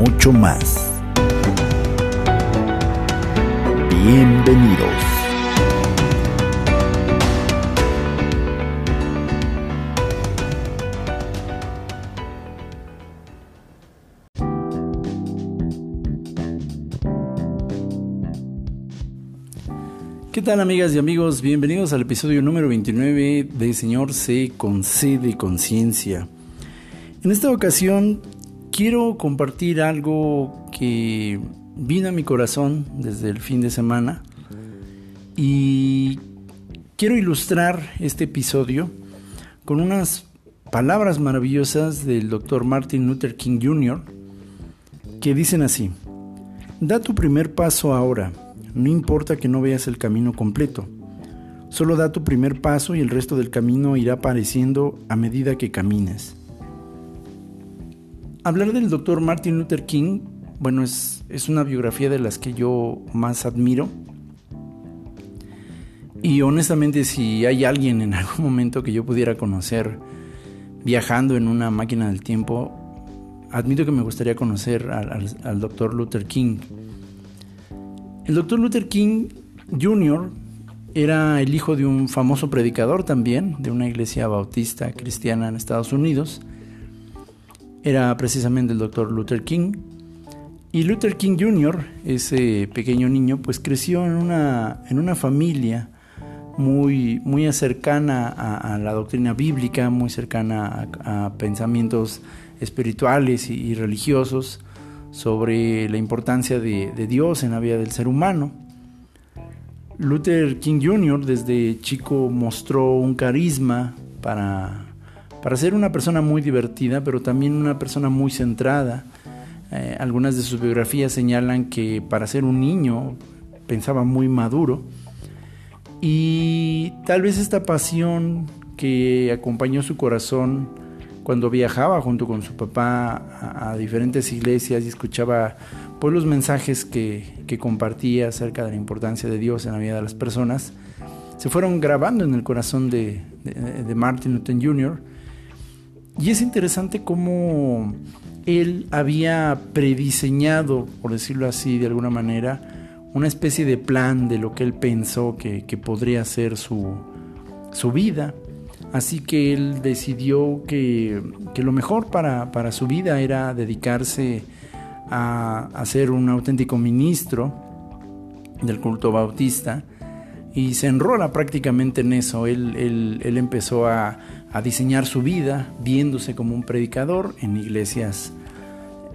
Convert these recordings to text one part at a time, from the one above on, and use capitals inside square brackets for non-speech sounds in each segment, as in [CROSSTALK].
mucho más. Bienvenidos. ¿Qué tal amigas y amigos? Bienvenidos al episodio número 29 de Señor C con C de conciencia. En esta ocasión quiero compartir algo que vino a mi corazón desde el fin de semana y quiero ilustrar este episodio con unas palabras maravillosas del doctor Martin Luther King Jr. que dicen así, da tu primer paso ahora no importa que no veas el camino completo. Solo da tu primer paso y el resto del camino irá apareciendo a medida que camines. Hablar del doctor Martin Luther King, bueno, es, es una biografía de las que yo más admiro. Y honestamente, si hay alguien en algún momento que yo pudiera conocer viajando en una máquina del tiempo, admito que me gustaría conocer al, al doctor Luther King. El doctor Luther King Jr. era el hijo de un famoso predicador también, de una iglesia bautista cristiana en Estados Unidos. Era precisamente el doctor Luther King. Y Luther King Jr., ese pequeño niño, pues creció en una, en una familia muy, muy cercana a, la doctrina bíblica, muy cercana a, pensamientos espirituales y, y religiosos sobre la importancia de, de, Dios en la vida del ser humano. Luther King Jr. desde chico mostró un carisma para, para ser una persona muy divertida, pero también una persona muy centrada. Eh, algunas de sus biografías señalan que para ser un niño pensaba muy maduro. Y tal vez esta pasión que acompañó su corazón cuando viajaba junto con su papá a, diferentes iglesias y escuchaba pues, los mensajes que, que, compartía acerca de la importancia de Dios en la vida de las personas, se fueron grabando en el corazón de, de, de Martin Luther Jr. Y es interesante cómo él había prediseñado, por decirlo así de alguna manera, una especie de plan de lo que él pensó que, que podría ser su, su vida. Así que él decidió que, que lo mejor para, para, su vida era dedicarse a, a, ser un auténtico ministro del culto bautista y se enrola prácticamente en eso. Él, él, él empezó a, a, diseñar su vida viéndose como un predicador en iglesias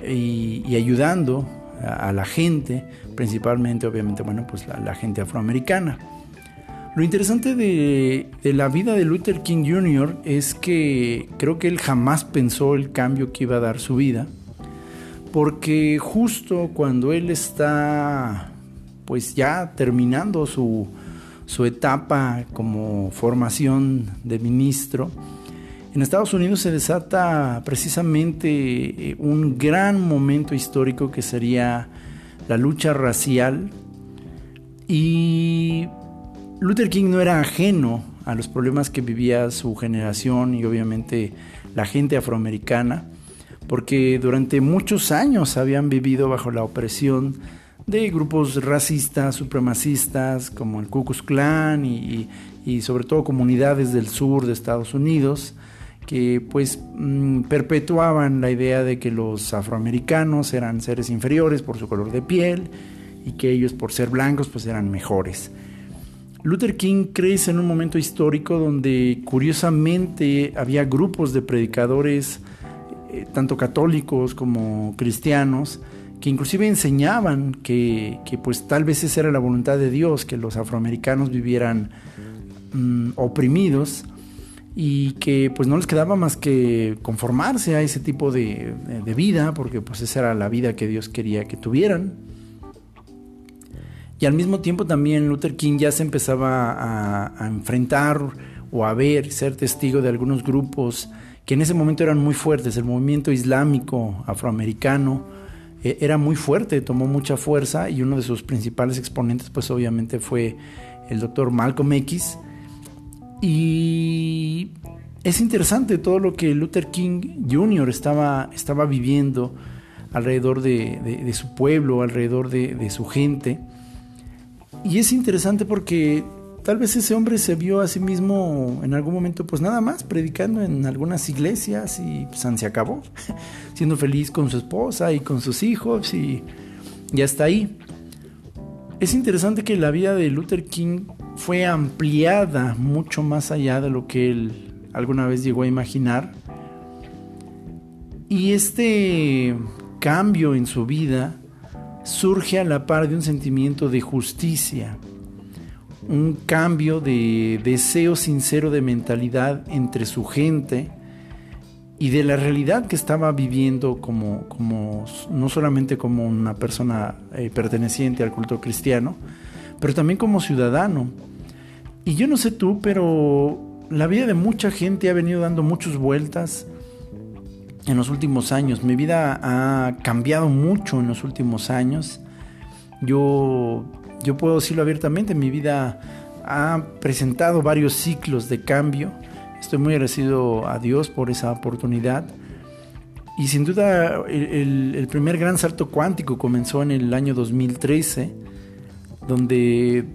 y, ayudando a, la gente, principalmente obviamente, bueno, pues la, la gente afroamericana. Lo interesante de, de, la vida de Luther King Jr. es que creo que él jamás pensó el cambio que iba a dar su vida, porque justo cuando él está pues ya terminando su, su etapa como formación de ministro, en Estados Unidos se desata precisamente eh, un gran momento histórico que sería la lucha racial. Y Luther King no era ajeno a los problemas que vivía su generación y obviamente la gente afroamericana, porque durante muchos años habían vivido bajo la opresión de grupos racistas, supremacistas, como el Ku Klux Klan y, y, sobre todo comunidades del sur de Estados Unidos, que pues mmm, perpetuaban la idea de que los afroamericanos eran seres inferiores por su color de piel y que ellos por ser blancos pues eran mejores. Luther King crece en un momento histórico donde curiosamente había grupos de predicadores, eh, tanto católicos como cristianos, que inclusive enseñaban que, que, pues tal vez esa era la voluntad de Dios, que los afroamericanos vivieran mmm, oprimidos. y que pues no les quedaba más que conformarse a ese tipo de, vida, porque pues esa era la vida que Dios quería que tuvieran. Y al mismo tiempo también Luther King ya se empezaba a, a enfrentar o a ver, ser testigo de algunos grupos que en ese momento eran muy fuertes. El movimiento islámico afroamericano eh, era muy fuerte, tomó mucha fuerza y uno de sus principales exponentes pues obviamente fue el doctor Malcolm X. Y es interesante todo lo que Luther King Jr. estaba, estaba viviendo alrededor de, su pueblo, alrededor de su gente. Y es interesante porque Tal vez ese hombre se vio a sí mismo en algún momento, pues nada más, predicando en algunas iglesias y pues, se acabó, [LAUGHS] siendo feliz con su esposa y con sus hijos y ya está ahí. Es interesante que la vida de Luther King fue ampliada mucho más allá de lo que él alguna vez llegó a imaginar. Y este cambio en su vida surge a la par de un sentimiento de justicia un cambio de deseo sincero de mentalidad entre su gente y de la realidad que estaba viviendo como, como no solamente como una persona eh, perteneciente al culto cristiano, pero también como ciudadano. Y yo no sé tú, pero la vida de mucha gente ha venido dando muchas vueltas en los últimos años. Mi vida ha cambiado mucho en los últimos años. Yo yo puedo decirlo abiertamente, mi vida ha presentado varios ciclos de cambio. Estoy muy agradecido a Dios por esa oportunidad. Y sin duda el, primer gran salto cuántico comenzó en el año 2013, donde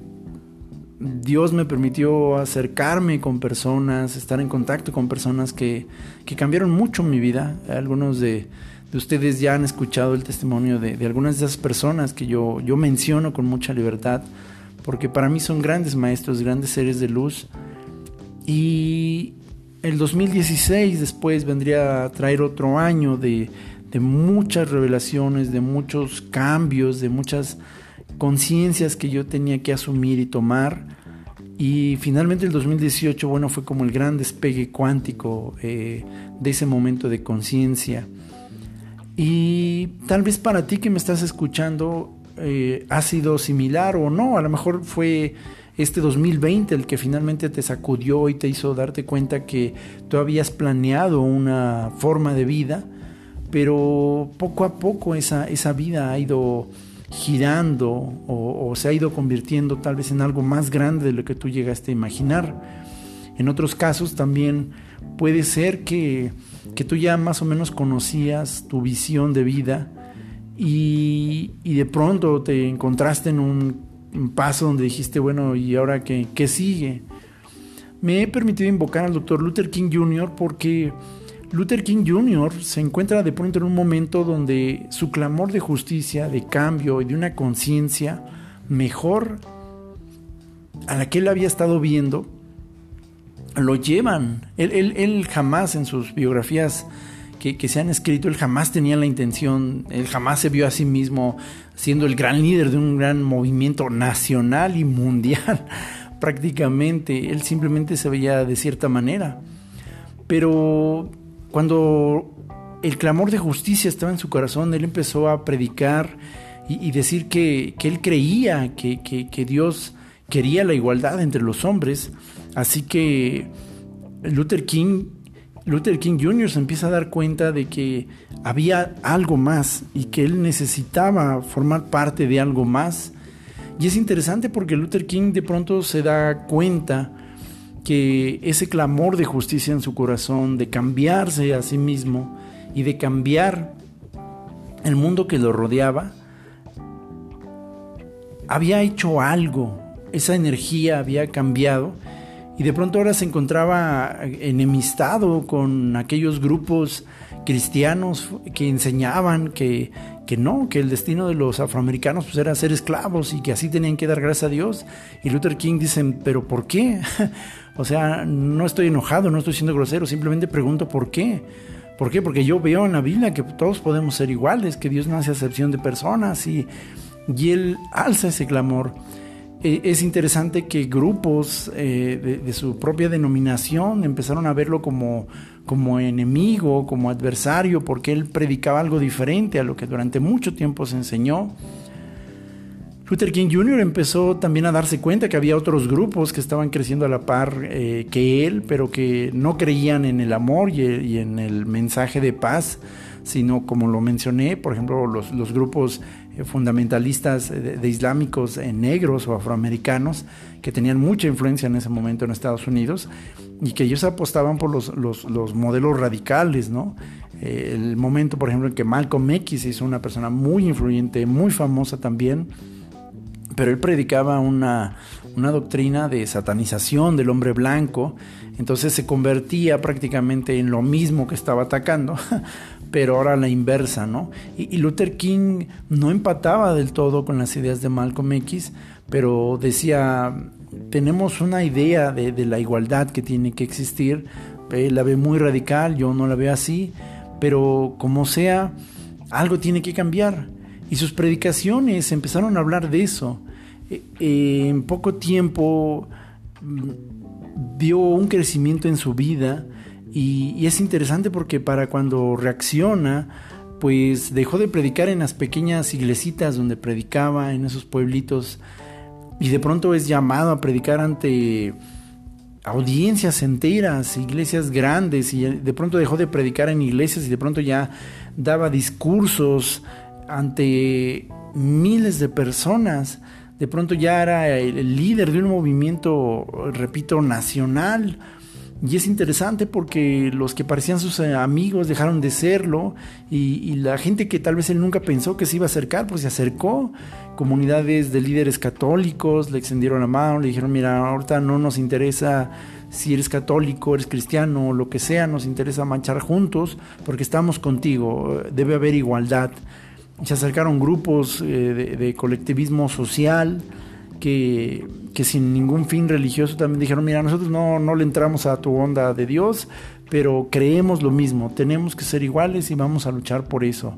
Dios me permitió acercarme con personas, estar en contacto con personas que, que cambiaron mucho mi vida. Algunos de, de ustedes ya han escuchado el testimonio de, algunas de esas personas que yo, yo menciono con mucha libertad, porque para mí son grandes maestros, grandes seres de luz. Y el 2016 después vendría a traer otro año de, de muchas revelaciones, de muchos cambios, de muchas conciencias que yo tenía que asumir y tomar. Y finalmente el 2018, bueno, fue como el gran despegue cuántico eh, de ese momento de conciencia. Y tal vez para ti que me estás escuchando eh, ha sido similar o no, a lo mejor fue este 2020 el que finalmente te sacudió y te hizo darte cuenta que tú habías planeado una forma de vida, pero poco a poco esa, esa vida ha ido girando o, o, se ha ido convirtiendo tal vez en algo más grande de lo que tú llegaste a imaginar. En otros casos también puede ser que que tú ya más o menos conocías tu visión de vida y, de pronto te encontraste en un, paso donde dijiste, bueno, ¿y ahora qué, qué sigue? Me he permitido invocar al doctor Luther King Jr. porque Luther King Jr. se encuentra de pronto en un momento donde su clamor de justicia, de cambio y de una conciencia mejor a la que él había estado viendo, lo llevan. Él, jamás en sus biografías que, se han escrito, él jamás tenía la intención, él jamás se vio a sí mismo siendo el gran líder de un gran movimiento nacional y mundial [LAUGHS] prácticamente. Él simplemente se veía de cierta manera. Pero cuando el clamor de justicia estaba en su corazón, él empezó a predicar y, decir que, él creía que, que Dios quería la igualdad entre los hombres Así que Luther King, Luther King Jr. se empieza a dar cuenta de que había algo más y que él necesitaba formar parte de algo más. Y es interesante porque Luther King de pronto se da cuenta que ese clamor de justicia en su corazón, de cambiarse a sí mismo y de cambiar el mundo que lo rodeaba, había hecho algo, esa energía había cambiado y de pronto ahora se encontraba enemistado con aquellos grupos cristianos que enseñaban que, que no, que el destino de los afroamericanos pues, era ser esclavos y que así tenían que dar gracias a Dios. Y Luther King dice, pero ¿por qué? [LAUGHS] o sea, no estoy enojado, no estoy siendo grosero, simplemente pregunto por qué. ¿Por qué? Porque yo veo en la Biblia que todos podemos ser iguales, que Dios no hace acepción de personas y, y él alza ese clamor. Eh, es interesante que grupos eh, de, su propia denominación empezaron a verlo como, como enemigo, como adversario, porque él predicaba algo diferente a lo que durante mucho tiempo se enseñó. Luther King Jr. empezó también a darse cuenta que había otros grupos que estaban creciendo a la par eh, que él, pero que no creían en el amor y, en el mensaje de paz, sino como lo mencioné, por ejemplo, los, grupos fundamentalistas de, islámicos negros o afroamericanos que tenían mucha influencia en ese momento en Estados Unidos y que ellos apostaban por los, los, modelos radicales, ¿no? Eh, el momento, por ejemplo, en que Malcolm X hizo una persona muy influyente, muy famosa también, pero él predicaba una, una doctrina de satanización del hombre blanco, entonces se convertía prácticamente en lo mismo que estaba atacando, [LAUGHS] pero ahora la inversa, ¿no? Y, Luther King no empataba del todo con las ideas de Malcolm X, pero decía, tenemos una idea de, la igualdad que tiene que existir, él la ve muy radical, yo no la veo así, pero como sea, algo tiene que cambiar. Y sus predicaciones empezaron a hablar de eso. E, e, en poco tiempo mm, vio un crecimiento en su vida, y, es interesante porque para cuando reacciona, pues dejó de predicar en las pequeñas iglesitas donde predicaba, en esos pueblitos, y de pronto es llamado a predicar ante audiencias enteras, iglesias grandes, y de pronto dejó de predicar en iglesias y de pronto ya daba discursos ante miles de personas. De pronto ya era el líder de un movimiento, repito, nacional y es interesante porque los que parecían sus eh, amigos dejaron de serlo y, la gente que tal vez él nunca pensó que se iba a acercar, pues se acercó. Comunidades de líderes católicos le extendieron la mano, le dijeron, mira, ahorita no nos interesa si eres católico, eres cristiano, lo que sea, nos interesa marchar juntos porque estamos contigo, debe haber igualdad. Se acercaron grupos eh, de colectivismo social que sin ningún fin religioso también dijeron, mira, nosotros no, no le entramos a tu onda de Dios, pero creemos lo mismo, tenemos que ser iguales y vamos a luchar por eso.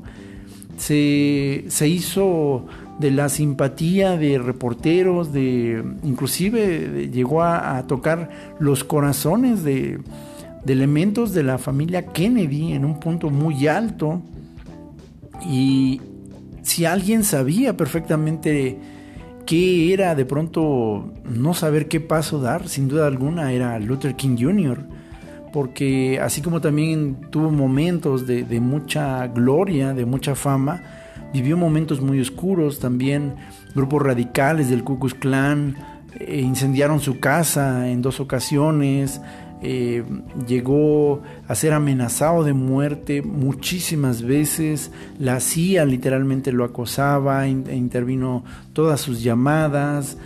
Se, se hizo de la simpatía de reporteros, de inclusive llegó a, tocar los corazones de, de elementos de la familia Kennedy en un punto muy alto. Y si alguien sabía perfectamente ¿Qué era de pronto no saber qué paso dar? Sin duda alguna era Luther King Jr., porque así como también tuvo momentos de, mucha gloria, de mucha fama, vivió momentos muy oscuros también. Grupos radicales del Ku Klux Klan eh, incendiaron su casa en dos ocasiones, eh, llegó a ser amenazado de muerte muchísimas veces, la CIA literalmente lo acosaba, e intervino todas sus llamadas,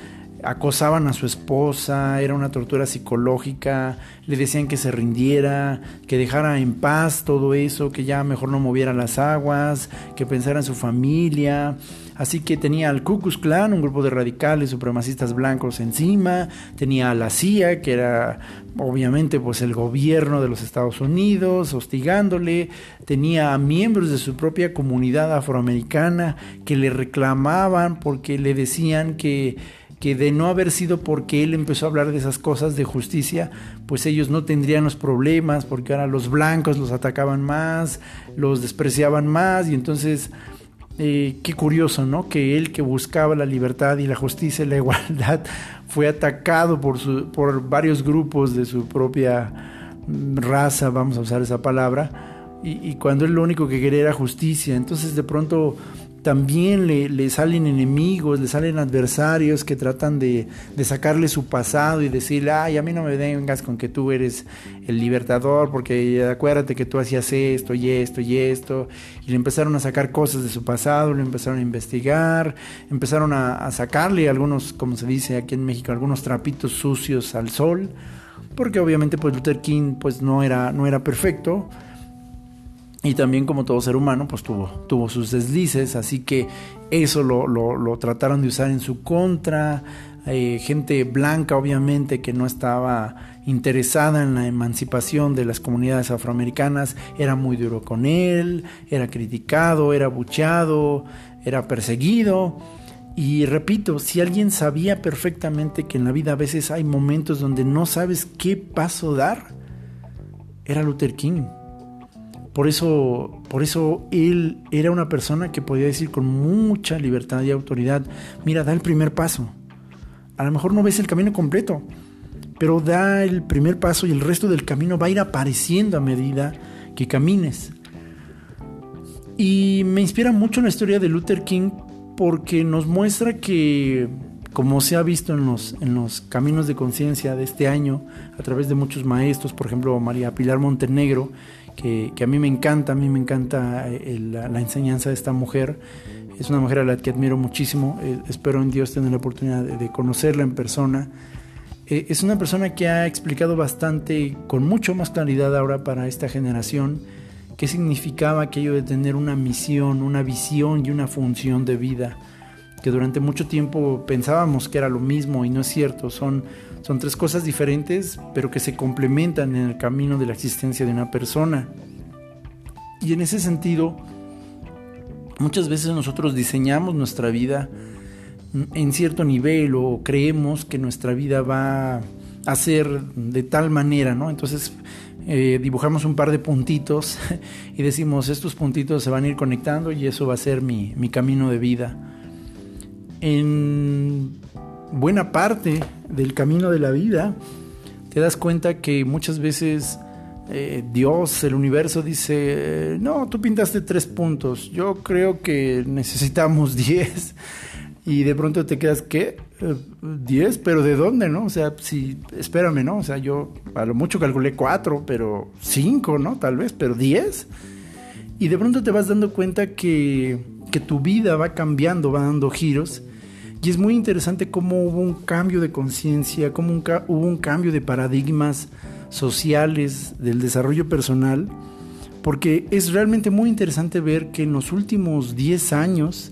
acosaban a su esposa, era una tortura psicológica, le decían que se rindiera, que dejara en paz todo eso, que ya mejor no moviera las aguas, que pensara en su familia. Así que tenía al Ku Klux Klan, un grupo de radicales supremacistas blancos encima, tenía a la CIA, que era obviamente pues el gobierno de los Estados Unidos hostigándole, tenía a miembros de su propia comunidad afroamericana que le reclamaban porque le decían que que de no haber sido porque él empezó a hablar de esas cosas de justicia, pues ellos no tendrían los problemas, porque ahora los blancos los atacaban más, los despreciaban más, y entonces eh, qué curioso, ¿no? Que él que buscaba la libertad y la justicia y la [LAUGHS] igualdad fue atacado por, su, por varios grupos de su propia mm, raza, vamos a usar esa palabra, y, y cuando él lo único que quería era justicia. Entonces de pronto también le, salen enemigos, le salen adversarios que tratan de, sacarle su pasado y decirle, ay, a mí no me vengas con que tú eres el libertador, porque acuérdate que tú hacías esto y esto y esto. Y le empezaron a sacar cosas de su pasado, le empezaron a investigar, empezaron a, sacarle algunos, como se dice aquí en México, algunos trapitos sucios al sol, porque obviamente pues Luther King pues no era, no era perfecto y también como todo ser humano, pues tuvo, tuvo sus deslices, así que eso lo, lo, trataron de usar en su contra. Eh, gente blanca, obviamente, que no estaba interesada en la emancipación de las comunidades afroamericanas, era muy duro con él, era criticado, era bucheado, era perseguido. Y repito, si alguien sabía perfectamente que en la vida a veces hay momentos donde no sabes qué paso dar, era Luther King. Por eso, por eso él era una persona que podía decir con mucha libertad y autoridad, mira, da el primer paso. A lo mejor no ves el camino completo, pero da el primer paso y el resto del camino va a ir apareciendo a medida que camines. Y me inspira mucho la historia de Luther King porque nos muestra que, como se ha visto en los, en los caminos de conciencia de este año, a través de muchos maestros, por ejemplo María Pilar Montenegro, que, a mí me encanta, a mí me encanta eh, la, enseñanza de esta mujer. Es una mujer a la que admiro muchísimo, eh, espero en Dios tener la oportunidad de, conocerla en persona. Eh, es una persona que ha explicado bastante, con mucho más claridad ahora para esta generación, qué significaba aquello de tener una misión, una visión y una función de vida, que durante mucho tiempo pensábamos que era lo mismo y no es cierto, son, son tres cosas diferentes, pero que se complementan en el camino de la existencia de una persona. Y en ese sentido, muchas veces nosotros diseñamos nuestra vida en cierto nivel o creemos que nuestra vida va a ser de tal manera, ¿no? Entonces eh, dibujamos un par de puntitos [LAUGHS] y decimos, estos puntitos se van a ir conectando y eso va a ser mi, camino de vida. En buena parte del camino de la vida, te das cuenta que muchas veces eh, Dios, el universo dice, no, tú pintaste tres puntos, yo creo que necesitamos [LAUGHS] diez. Y de pronto te quedas, ¿qué? ¿10? ¿Pero de dónde, no? O sea, si, espérame, ¿no? O sea, yo a lo mucho calculé 4, pero 5, ¿no? Tal vez, pero 10. Y de pronto te vas dando cuenta que, que tu vida va cambiando, va dando giros. Y es muy interesante cómo hubo un cambio de conciencia, cómo hubo un cambio de paradigmas sociales del desarrollo personal, porque es realmente muy interesante ver que en los últimos 10 años,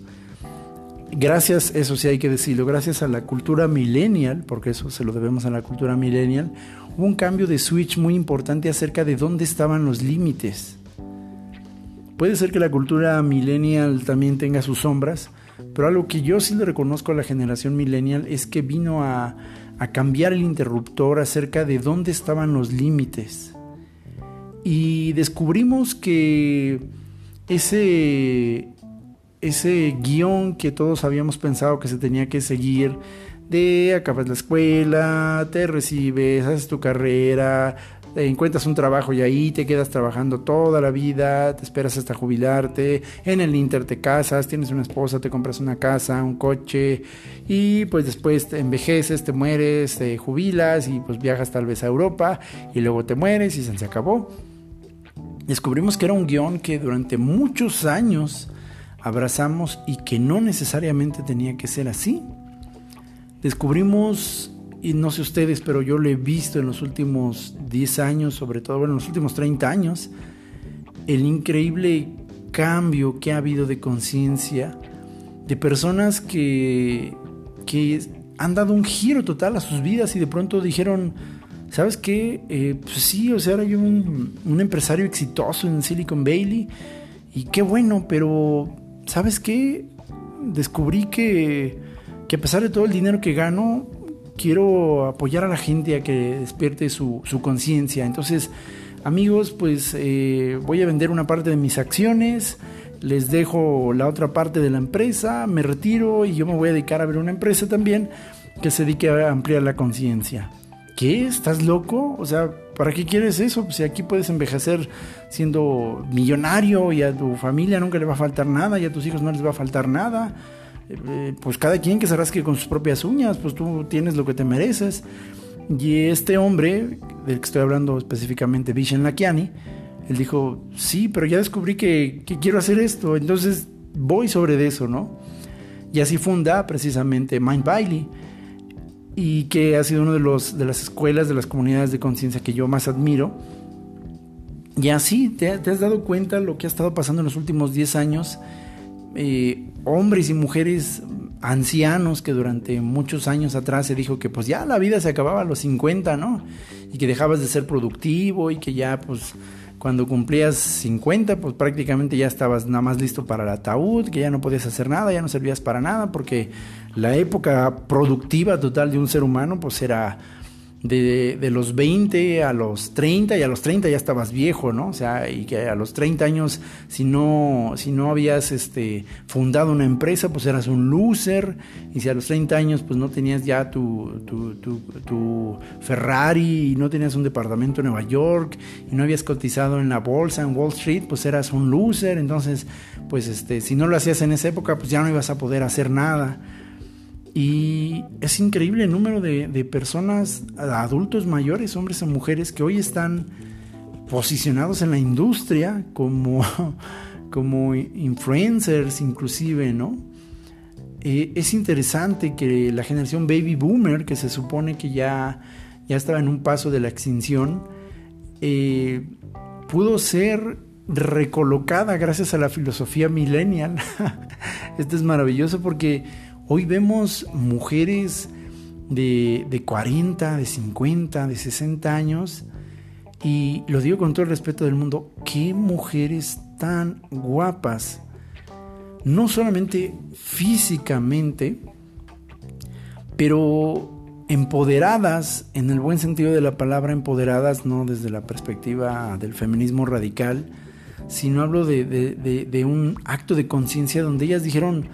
gracias, eso sí hay que decirlo, gracias a la cultura millennial, porque eso se lo debemos a la cultura millennial, hubo un cambio de switch muy importante acerca de dónde estaban los límites. Puede ser que la cultura millennial también tenga sus sombras, pero algo que yo sí le reconozco a la generación millennial es que vino a, a cambiar el interruptor acerca de dónde estaban los límites. Y descubrimos que ese, ese guion que todos habíamos pensado que se tenía que seguir, de acabas la escuela, te recibes, haces tu carrera, encuentras un trabajo y ahí te quedas trabajando toda la vida, te esperas hasta jubilarte, en el Inter te casas, tienes una esposa, te compras una casa, un coche y pues después te envejeces, te mueres, te jubilas y pues viajas tal vez a Europa y luego te mueres y se acabó. Descubrimos que era un guion que durante muchos años abrazamos y que no necesariamente tenía que ser así. Descubrimos, y no sé ustedes, pero yo lo he visto en los últimos 10 años, sobre todo en los últimos 30 años, el increíble cambio que ha habido de conciencia de personas que, que han dado un giro total a sus vidas y de pronto dijeron, ¿sabes qué? Eh, pues sí, o sea, ahora yo un, un empresario exitoso en Silicon Valley y qué bueno, pero ¿sabes qué? Descubrí que, que a pesar de todo el dinero que gano, quiero apoyar a la gente a que despierte su, conciencia. Entonces, amigos, pues eh, voy a vender una parte de mis acciones, les dejo la otra parte de la empresa, me retiro y yo me voy a dedicar a ver una empresa también que se dedique a ampliar la conciencia. ¿Qué? ¿Estás loco? O sea, ¿para qué quieres eso? Pues si aquí puedes envejecer siendo millonario y a tu familia nunca le va a faltar nada y a tus hijos no les va a faltar nada. Eh, pues cada quien que se rasque con sus propias uñas, pues tú tienes lo que te mereces. Y este hombre, del que estoy hablando específicamente, Vishen Lakiani, él dijo, sí, pero ya descubrí que, quiero hacer esto, entonces voy sobre eso, ¿no? Y así funda precisamente Mind Bailey y que ha sido una de, de las escuelas, de las comunidades de conciencia que yo más admiro. Y así, ¿te, has dado cuenta lo que ha estado pasando en los últimos 10 años? Hombres y mujeres ancianos que durante muchos años atrás se dijo que pues ya la vida se acababa a los 50, ¿no? Y que dejabas de ser productivo y que ya pues cuando cumplías 50, pues prácticamente ya estabas nada más listo para el ataúd, que ya no podías hacer nada, ya no servías para nada, porque la época productiva total de un ser humano, pues era de, los 20 a los 30 y a los 30 ya estabas viejo, ¿no? O sea, y que a los 30 años si no, si no habías este, fundado una empresa, pues eras un loser, y si a los 30 años pues no tenías ya tu, tu, tu Ferrari y no tenías un departamento en Nueva York y no habías cotizado en la bolsa en Wall Street, pues eras un loser, entonces pues este, si no lo hacías en esa época, pues ya no ibas a poder hacer nada. Y es increíble el número de, personas, adultos mayores, hombres o mujeres, que hoy están posicionados en la industria como, [LAUGHS] como influencers inclusive, ¿no? Eh, es interesante que la generación baby boomer, que se supone que ya, ya estaba en un paso de la extinción, eh, pudo ser recolocada gracias a la filosofía millennial. [LAUGHS] Esto es maravilloso porque Hoy vemos mujeres de, de 40, de 50, de 60 años y lo digo con todo el respeto del mundo, qué mujeres tan guapas, no solamente físicamente, pero empoderadas, en el buen sentido de la palabra, empoderadas, no desde la perspectiva del feminismo radical, sino hablo de, de, de un acto de conciencia donde ellas dijeron,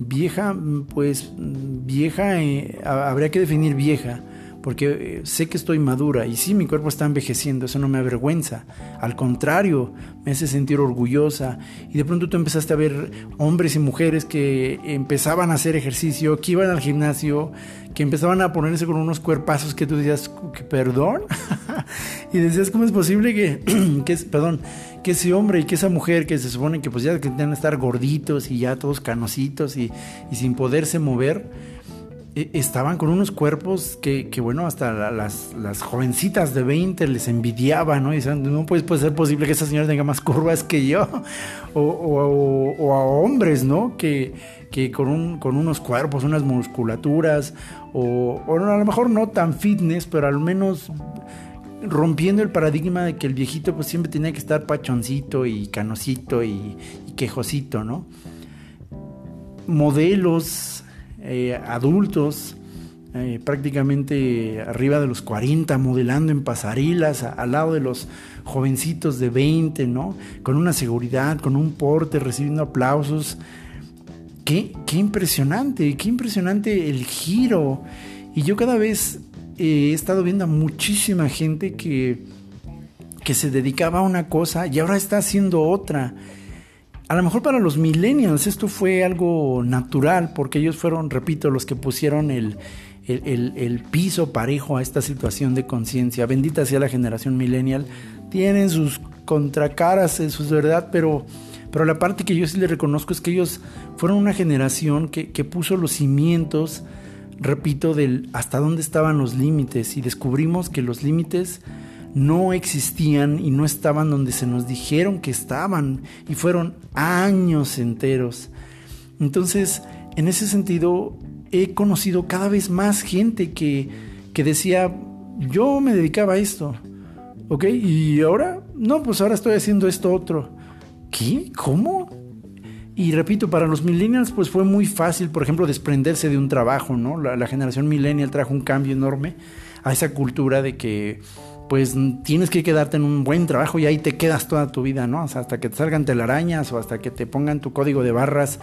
Vieja, pues vieja, eh, habría que definir vieja, porque eh, sé que estoy madura y sí, mi cuerpo está envejeciendo, eso no me avergüenza, al contrario, me hace sentir orgullosa. Y de pronto tú empezaste a ver hombres y mujeres que empezaban a hacer ejercicio, que iban al gimnasio, que empezaban a ponerse con unos cuerpazos que tú decías, perdón, [LAUGHS] y decías, ¿cómo es posible que, [CLEARS THROAT] que perdón, que ese hombre y que esa mujer que se supone que pues ya que estar gorditos y ya todos canositos y, sin poderse mover, estaban con unos cuerpos que, bueno, hasta las, jovencitas de 20 les envidiaban, ¿no? Y decían, no puede, puede ser posible que esa señora tenga más curvas que yo. [LAUGHS] O, a hombres, ¿no? Que, que con, un, con unos cuerpos, unas musculaturas, o, a lo mejor no tan fitness, pero al menos rompiendo el paradigma de que el viejito pues siempre tenía que estar pachoncito y canosito y, quejosito, ¿no? Modelos eh, adultos, eh, prácticamente arriba de los 40, modelando en pasarelas, al lado de los jovencitos de 20, ¿no? Con una seguridad, con un porte, recibiendo aplausos. Qué, qué impresionante, qué impresionante el giro. Y yo cada vez he estado viendo a muchísima gente que, que se dedicaba a una cosa y ahora está haciendo otra. A lo mejor para los millennials esto fue algo natural porque ellos fueron, repito, los que pusieron el, el, piso parejo a esta situación de conciencia. Bendita sea la generación millennial. Tienen sus contracaras, eso es verdad, pero, pero la parte que yo sí les reconozco es que ellos fueron una generación que, que puso los cimientos repito, del hasta dónde estaban los límites y descubrimos que los límites no existían y no estaban donde se nos dijeron que estaban y fueron años enteros. Entonces, en ese sentido, he conocido cada vez más gente que, que decía, yo me dedicaba a esto, ¿ok? Y ahora, no, pues ahora estoy haciendo esto otro. ¿Qué? ¿Cómo? Y repito, para los millennials pues fue muy fácil, por ejemplo, desprenderse de un trabajo, ¿no? La, generación millennial trajo un cambio enorme a esa cultura de que pues tienes que quedarte en un buen trabajo y ahí te quedas toda tu vida, ¿no? O sea, hasta que te salgan telarañas o hasta que te pongan tu código de barras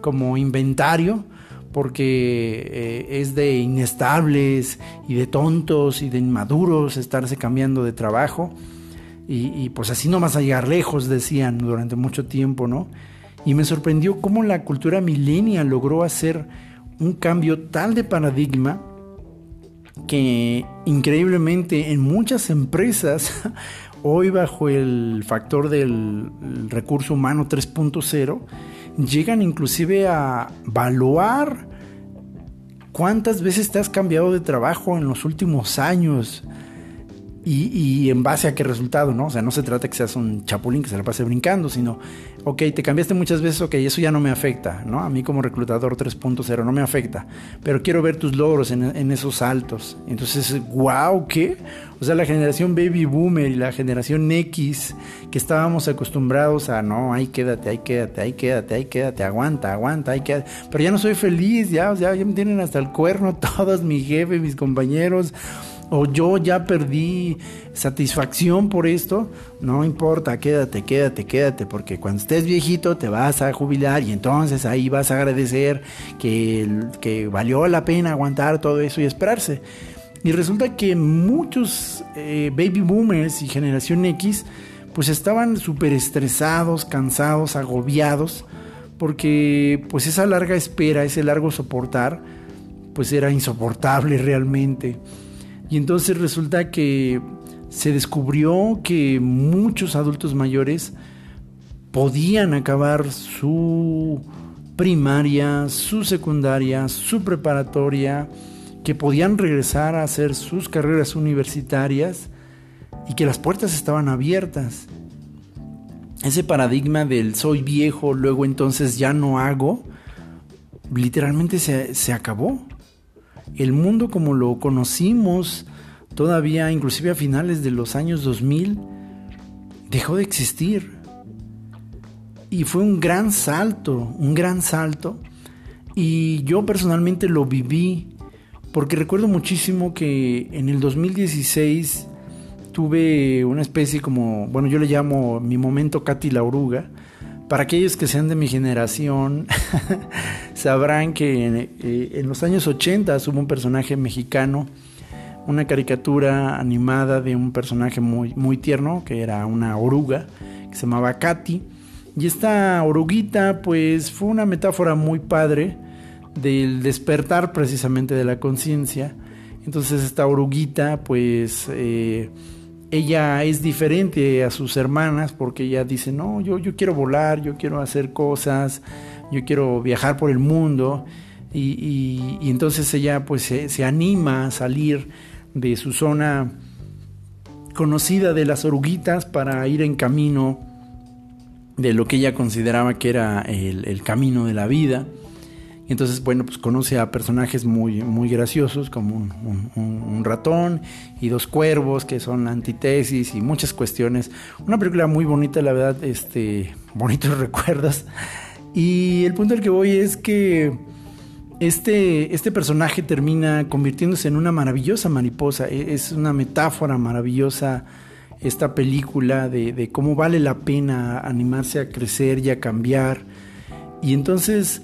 como inventario, porque eh, es de inestables y de tontos y de inmaduros estarse cambiando de trabajo. Y, pues así no vas a llegar lejos, decían durante mucho tiempo, ¿no? Y me sorprendió cómo la cultura millennial logró hacer un cambio tal de paradigma que increíblemente en muchas empresas, [LAUGHS] hoy bajo el factor del recurso humano 3.0, llegan inclusive a evaluar cuántas veces te has cambiado de trabajo en los últimos años. Y, en base a qué resultado, ¿no? O sea, no se trata que seas un chapulín que se la pase brincando, sino, ok, te cambiaste muchas veces, ok, eso ya no me afecta, ¿no? A mí como reclutador 3.0 no me afecta, pero quiero ver tus logros en, esos saltos. Entonces, wow, ¿qué? O sea, la generación baby boomer y la generación X, que estábamos acostumbrados a, no, ahí quédate, ahí quédate, ahí quédate, ahí quédate, aguanta, aguanta, ahí quédate. Pero ya no soy feliz, ya, ya, ya me tienen hasta el cuerno [LAUGHS] todos, mi jefe, mis compañeros o yo ya perdí satisfacción por esto, no importa, quédate, quédate, quédate, porque cuando estés viejito te vas a jubilar y entonces ahí vas a agradecer que, que valió la pena aguantar todo eso y esperarse. Y resulta que muchos eh, baby boomers y generación X pues estaban súper estresados, cansados, agobiados, porque pues esa larga espera, ese largo soportar, pues era insoportable realmente. Y entonces resulta que se descubrió que muchos adultos mayores podían acabar su primaria, su secundaria, su preparatoria, que podían regresar a hacer sus carreras universitarias y que las puertas estaban abiertas. Ese paradigma del soy viejo, luego entonces ya no hago, literalmente se, se acabó el mundo como lo conocimos todavía, inclusive a finales de los años 2000, dejó de existir. Y fue un gran salto, un gran salto. Y yo personalmente lo viví, porque recuerdo muchísimo que en el 2016 tuve una especie como, bueno, yo le llamo mi momento Katy la oruga, para aquellos que sean de mi generación, [LAUGHS] sabrán que eh, en, los años 80 hubo un personaje mexicano, una caricatura animada de un personaje muy, muy tierno, que era una oruga, que se llamaba Katy. Y esta oruguita, pues fue una metáfora muy padre del despertar precisamente de la conciencia. Entonces esta oruguita, pues... Eh, ella es diferente a sus hermanas porque ella dice, no, yo, yo quiero volar, yo quiero hacer cosas, yo quiero viajar por el mundo. Y, entonces ella pues se, anima a salir de su zona conocida de las oruguitas para ir en camino de lo que ella consideraba que era el camino de la vida entonces, bueno, pues conoce a personajes muy, muy graciosos como un, ratón y dos cuervos que son antítesis y muchas cuestiones. Una película muy bonita, la verdad, este, [LAUGHS] bonitos recuerdos. Y el punto al que voy es que este, este personaje termina convirtiéndose en una maravillosa mariposa. E, es una metáfora maravillosa esta película de, de cómo vale la pena animarse a crecer y a cambiar. Y entonces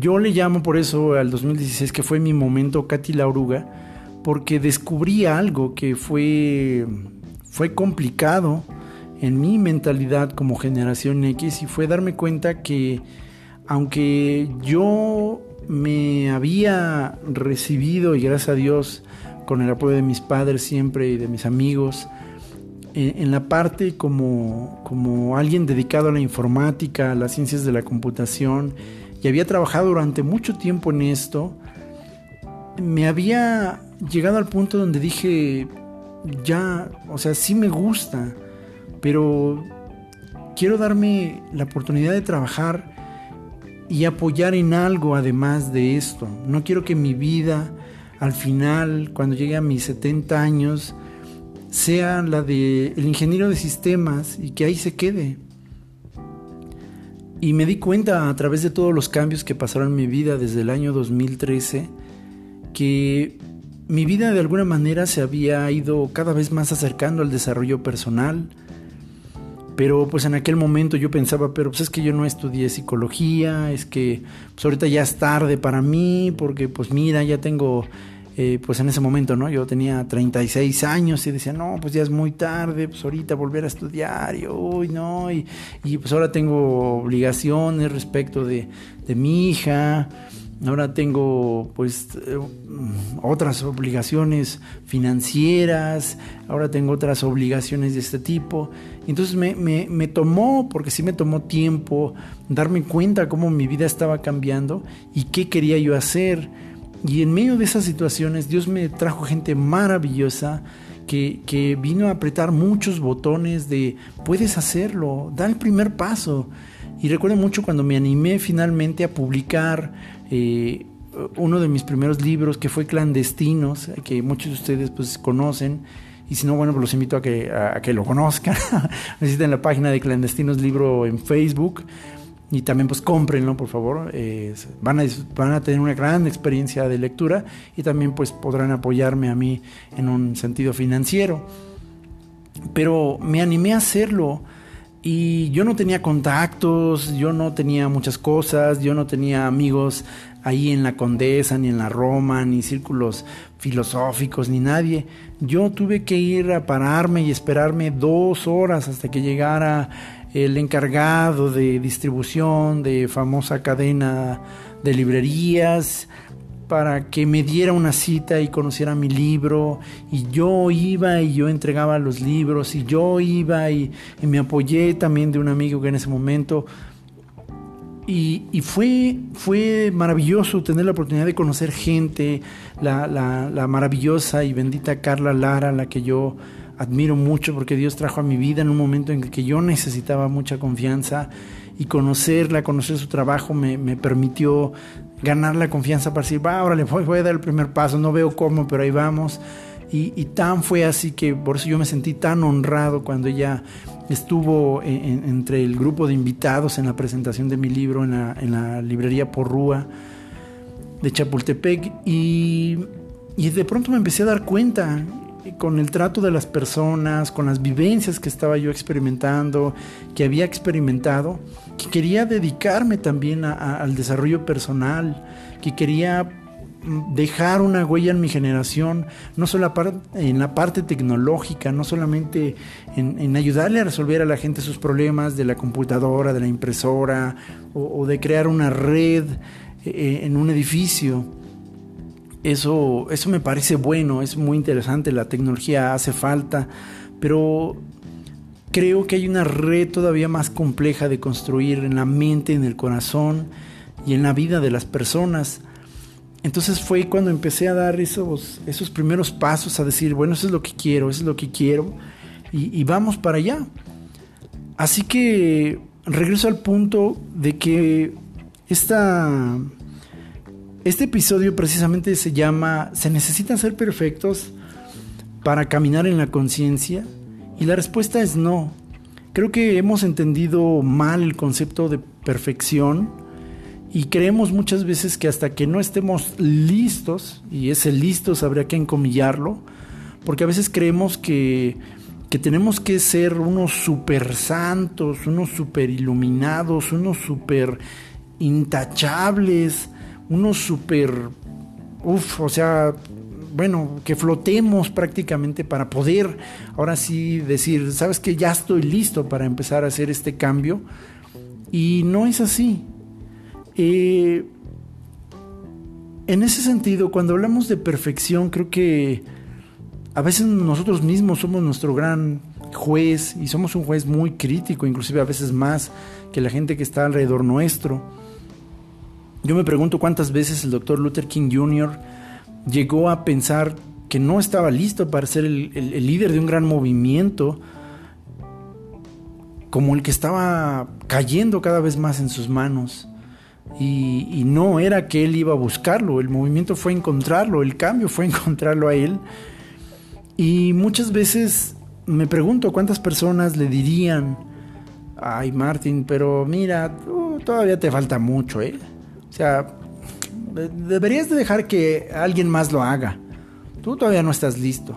yo le llamo por eso al 2016 que fue mi momento Katy la oruga, porque descubrí algo que fue, fue complicado en mi mentalidad como generación X y fue darme cuenta que aunque yo me había recibido y gracias a Dios con el apoyo de mis padres siempre y de mis amigos, en la parte como, como alguien dedicado a la informática, a las ciencias de la computación, y había trabajado durante mucho tiempo en esto, me había llegado al punto donde dije, ya, o sea, sí me gusta, pero quiero darme la oportunidad de trabajar y apoyar en algo además de esto. No quiero que mi vida al final, cuando llegue a mis 70 años, sea la de el ingeniero de sistemas y que ahí se quede. Y me di cuenta a través de todos los cambios que pasaron en mi vida desde el año 2013 que mi vida de alguna manera se había ido cada vez más acercando al desarrollo personal. Pero pues en aquel momento yo pensaba, pero pues es que yo no estudié psicología, es que pues ahorita ya es tarde para mí, porque pues mira, ya tengo eh, pues en ese momento, ¿no? Yo tenía 36 años y decía, no, pues ya es muy tarde, pues ahorita volver a estudiar y, uy, no, y, pues ahora tengo obligaciones respecto de, mi hija, ahora tengo pues eh, otras obligaciones financieras, ahora tengo otras obligaciones de este tipo. Entonces me, me, me, tomó, porque sí me tomó tiempo, darme cuenta cómo mi vida estaba cambiando y qué quería yo hacer. Y en medio de esas situaciones Dios me trajo gente maravillosa que, que, vino a apretar muchos botones de puedes hacerlo, da el primer paso. Y recuerdo mucho cuando me animé finalmente a publicar eh, uno de mis primeros libros que fue Clandestinos, que muchos de ustedes pues conocen. Y si no, bueno, pues los invito a que, a, que lo conozcan. [LAUGHS] Visiten la página de Clandestinos Libro en Facebook. Y también pues cómprenlo, por favor. Van, a, van a tener una gran experiencia de lectura y también pues podrán apoyarme a mí en un sentido financiero. Pero me animé a hacerlo y yo no tenía contactos, yo no tenía muchas cosas, yo no tenía amigos ahí en la Condesa, ni en la Roma, ni círculos filosóficos, ni nadie. Yo tuve que ir a pararme y esperarme dos horas hasta que llegara el encargado de distribución de famosa cadena de librerías para que me diera una cita y conociera mi libro y yo iba y yo entregaba los libros y yo iba y, me apoyé también de un amigo que en ese momento y, fue, fue maravilloso tener la oportunidad de conocer gente, la, la, maravillosa y bendita Carla Lara, la que yo admiro mucho porque Dios trajo a mi vida en un momento en que yo necesitaba mucha confianza y conocerla, conocer su trabajo me, me permitió ganar la confianza para decir, va, ahora le voy, a dar el primer paso, no veo cómo, pero ahí vamos. Y, tan fue así que por eso yo me sentí tan honrado cuando ella estuvo entre el grupo de invitados en la presentación de mi libro en la, en la librería Porrúa de Chapultepec y, y de pronto me empecé a dar cuenta con el trato de las personas, con las vivencias que estaba yo experimentando, que había experimentado, que quería dedicarme también al desarrollo personal, que quería mm, dejar una huella en mi generación, no solo en la parte tecnológica, no solamente en, ayudarle a resolver a la gente sus problemas de la computadora, de la impresora, o, de crear una red eh, en un edificio, eso, eso me parece bueno, es muy interesante, la tecnología hace falta, pero creo que hay una red todavía más compleja de construir en la mente, en el corazón y en la vida de las personas. Entonces fue cuando empecé a dar esos, esos primeros pasos a decir, bueno, eso es lo que quiero, eso es lo que quiero, y, y vamos para allá. Así que regreso al punto de que esta este episodio precisamente se llama ¿Se necesitan ser perfectos para caminar en la conciencia? Y la respuesta es no. Creo que hemos entendido mal el concepto de perfección y creemos muchas veces que hasta que no estemos listos, y ese listos habría que encomillarlo, porque a veces creemos que, que tenemos que ser unos super santos, unos super iluminados, unos super intachables, unos super, uff, o sea, bueno, que flotemos prácticamente para poder ahora sí decir, sabes que ya estoy listo para empezar a hacer este cambio. Y no es así. Eh, en ese sentido, cuando hablamos de perfección, creo que a veces nosotros mismos somos nuestro gran juez y somos un juez muy crítico, inclusive a veces más que la gente que está alrededor nuestro. Yo me pregunto cuántas veces el doctor Luther King Jr. llegó a pensar que no estaba listo para ser el, líder de un gran movimiento como el que estaba cayendo cada vez más en sus manos. Y, no era que él iba a buscarlo, el movimiento fue encontrarlo, el cambio fue [LAUGHS] encontrarlo a él. Y muchas veces me pregunto cuántas personas le dirían, ay Martín, pero mira, todavía te falta mucho, ¿eh? O sea, deberías de dejar que alguien más lo haga. Tú todavía no estás listo.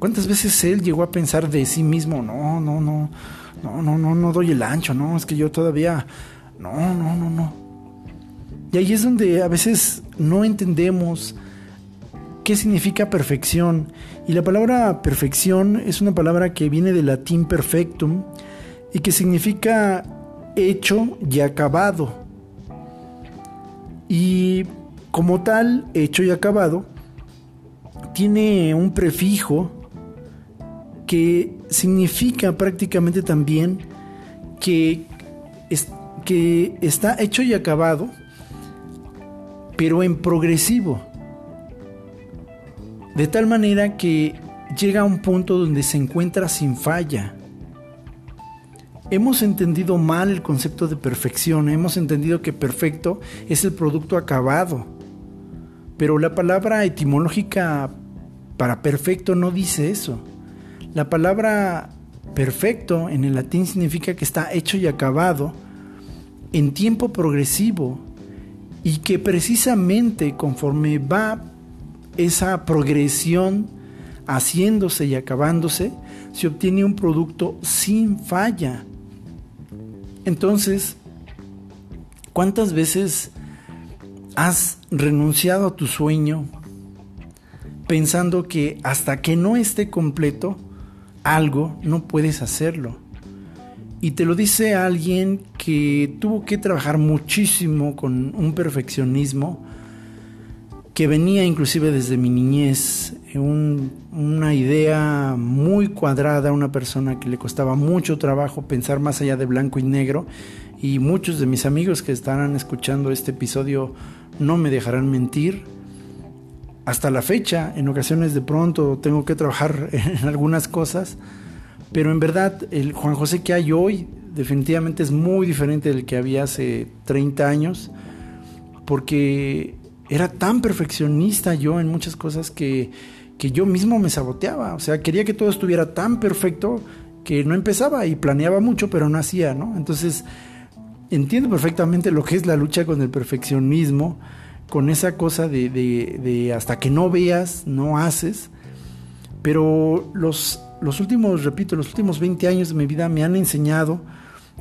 ¿Cuántas veces él llegó a pensar de sí mismo, no, no, no, no, no, no, no doy el ancho, no, es que yo todavía, no, no, no, no. Y ahí es donde a veces no entendemos qué significa perfección. Y la palabra perfección es una palabra que viene del latín perfectum y que significa hecho y acabado. Y como tal, hecho y acabado, tiene un prefijo que significa prácticamente también que, que está hecho y acabado, pero en progresivo. De tal manera que llega a un punto donde se encuentra sin falla. Hemos entendido mal el concepto de perfección, hemos entendido que perfecto es el producto acabado, pero la palabra etimológica para perfecto no dice eso. La palabra perfecto en el latín significa que está hecho y acabado en tiempo progresivo y que precisamente conforme va esa progresión haciéndose y acabándose, se obtiene un producto sin falla. Entonces, ¿cuántas veces has renunciado a tu sueño pensando que hasta que no esté completo algo, no puedes hacerlo? Y te lo dice alguien que tuvo que trabajar muchísimo con un perfeccionismo que venía inclusive desde mi niñez, una idea muy cuadrada, una persona que le costaba mucho trabajo pensar más allá de blanco y negro, y muchos de mis amigos que estarán escuchando este episodio no me dejarán mentir. Hasta la fecha, en ocasiones de pronto tengo que trabajar [LAUGHS] en algunas cosas, pero en verdad el Juan José que hay hoy definitivamente es muy diferente del que había hace 30 años, porque era tan perfeccionista yo en muchas cosas que, que yo mismo me saboteaba. O sea, quería que todo estuviera tan perfecto que no empezaba y planeaba mucho, pero no hacía, ¿no? Entonces, entiendo perfectamente lo que es la lucha con el perfeccionismo, con esa cosa de, de, hasta que no veas, no haces. Pero los, los últimos, repito, los últimos 20 años de mi vida me han enseñado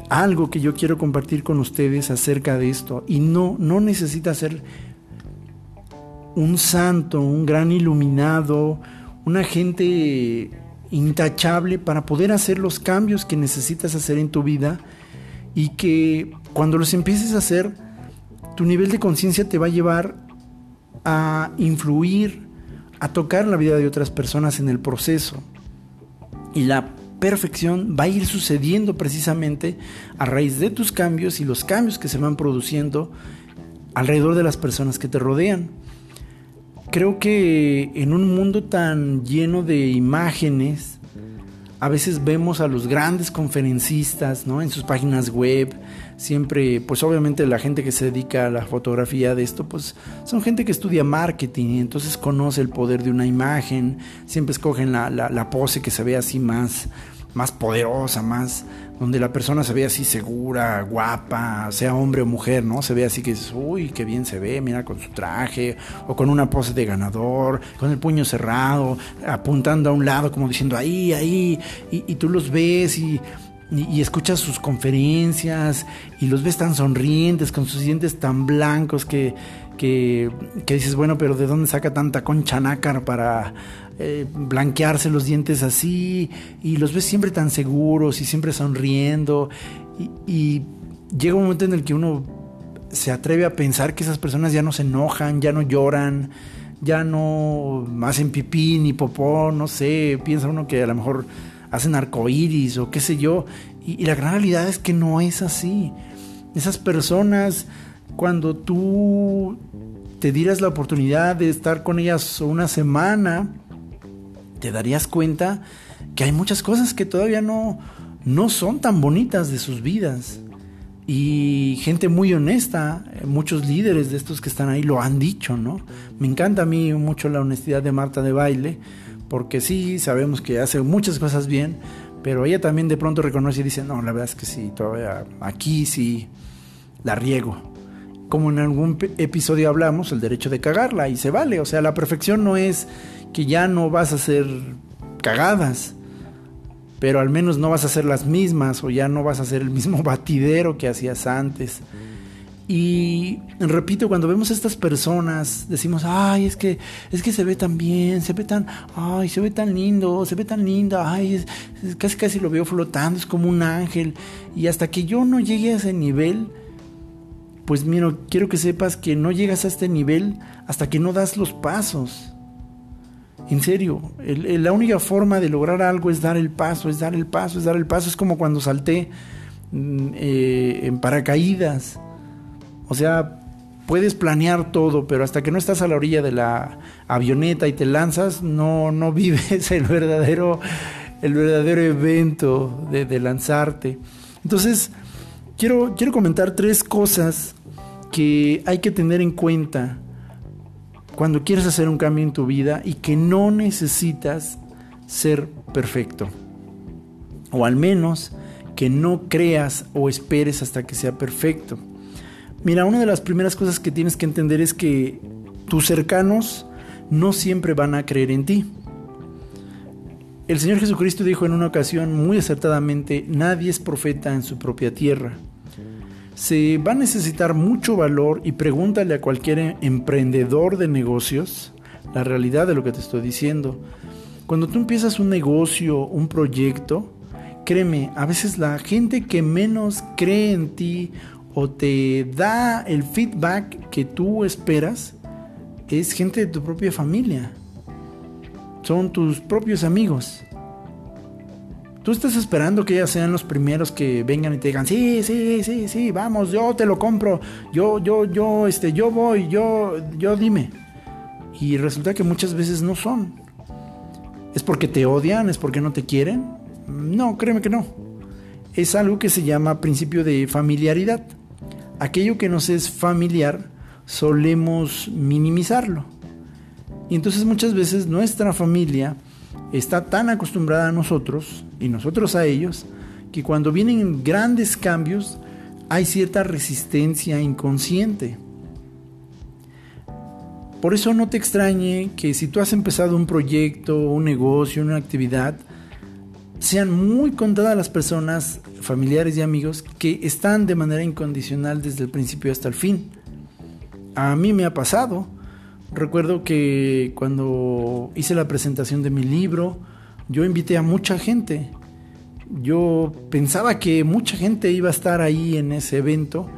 algo que yo quiero compartir con ustedes acerca de esto. Y no, no necesita ser un santo, un gran iluminado, una gente intachable para poder hacer los cambios que necesitas hacer en tu vida y que cuando los empieces a hacer, tu nivel de conciencia te va a llevar a influir, a tocar la vida de otras personas en el proceso. Y la perfección va a ir sucediendo precisamente a raíz de tus cambios y los cambios que se van produciendo alrededor de las personas que te rodean creo que en un mundo tan lleno de imágenes, a veces vemos a los grandes conferencistas, ¿no? En sus páginas web, siempre, pues obviamente la gente que se dedica a la fotografía de esto, pues son gente que estudia marketing y entonces conoce el poder de una imagen, siempre escogen la, la pose que se ve así más, más poderosa, más donde la persona se ve así segura, guapa, sea hombre o mujer, ¿no? Se ve así que dices, uy, qué bien se ve, mira, con su traje, o con una pose de ganador, con el puño cerrado, apuntando a un lado, como diciendo, ahí, ahí, y, tú los ves y, y, escuchas sus conferencias y los ves tan sonrientes, con sus dientes tan blancos que, que, que dices, bueno, pero ¿de dónde saca tanta concha nácar para eh, blanquearse los dientes así y los ves siempre tan seguros y siempre sonriendo y, llega un momento en el que uno se atreve a pensar que esas personas ya no se enojan, ya no lloran, ya no hacen pipí ni popó, no sé, piensa uno que a lo mejor hacen arcoíris o qué sé yo, y, y, la gran realidad es que no es así. Esas personas, cuando tú te dieras la oportunidad de estar con ellas una semana, te darías cuenta que hay muchas cosas que todavía no, no son tan bonitas de sus vidas. Y gente muy honesta, muchos líderes de estos que están ahí lo han dicho, ¿no? Me encanta a mí mucho la honestidad de Marta de Baile, porque sí, sabemos que hace muchas cosas bien, pero ella también de pronto reconoce y dice, no, la verdad es que sí, todavía aquí sí la riego. Como en algún episodio hablamos, el derecho de cagarla, y se vale, o sea, la perfección no es que ya no vas a hacer cagadas, pero al menos no vas a hacer las mismas o ya no vas a hacer el mismo [LAUGHS] batidero que hacías antes. Y repito, cuando vemos a estas personas, decimos, ay, es que, es que se ve tan bien, se ve tan, ay, se ve tan lindo, se ve tan linda, ay, casi casi lo veo flotando, es como un ángel. Y hasta que yo no llegue a ese nivel, pues mira, quiero que sepas que no llegas a este nivel hasta que no das los pasos. En serio, la única forma de lograr algo es dar el paso, es dar el paso, es dar el paso. Es como cuando salté mm, eh, en paracaídas. O sea, puedes planear todo, pero hasta que no estás a la orilla de la avioneta y te lanzas, no, no [LAUGHS] vives el verdadero, el verdadero evento de, de lanzarte. Entonces, quiero, quiero comentar tres cosas que hay que tener en cuenta cuando quieres hacer un cambio en tu vida y que no necesitas ser perfecto. O al menos que no creas o esperes hasta que sea perfecto. Mira, una de las primeras cosas que tienes que entender es que tus cercanos no siempre van a creer en ti. El Señor Jesucristo dijo en una ocasión muy acertadamente, nadie es profeta en su propia tierra. Se va a necesitar mucho valor y pregúntale a cualquier emprendedor de negocios la realidad de lo que te estoy diciendo. Cuando tú empiezas un negocio, un proyecto, créeme, a veces la gente que menos cree en ti o te da el feedback que tú esperas, es gente de tu propia familia. Son tus propios amigos. Tú estás esperando que ellas sean los primeros que vengan y te digan, sí, sí, sí, sí, vamos, yo te lo compro, yo, yo, yo, este, yo voy, yo, yo dime. Y resulta que muchas veces no son. ¿Es porque te odian? ¿Es porque no te quieren? No, créeme que no. Es algo que se llama principio de familiaridad aquello que nos es familiar solemos minimizarlo. Y entonces muchas veces nuestra familia está tan acostumbrada a nosotros y nosotros a ellos que cuando vienen grandes cambios hay cierta resistencia inconsciente. Por eso no te extrañe que si tú has empezado un proyecto, un negocio, una actividad, sean muy contadas las personas, familiares y amigos que están de manera incondicional desde el principio hasta el fin. A mí me ha pasado. Recuerdo que cuando hice la presentación de mi libro, yo invité a mucha gente. Yo pensaba que mucha gente iba a estar ahí en ese evento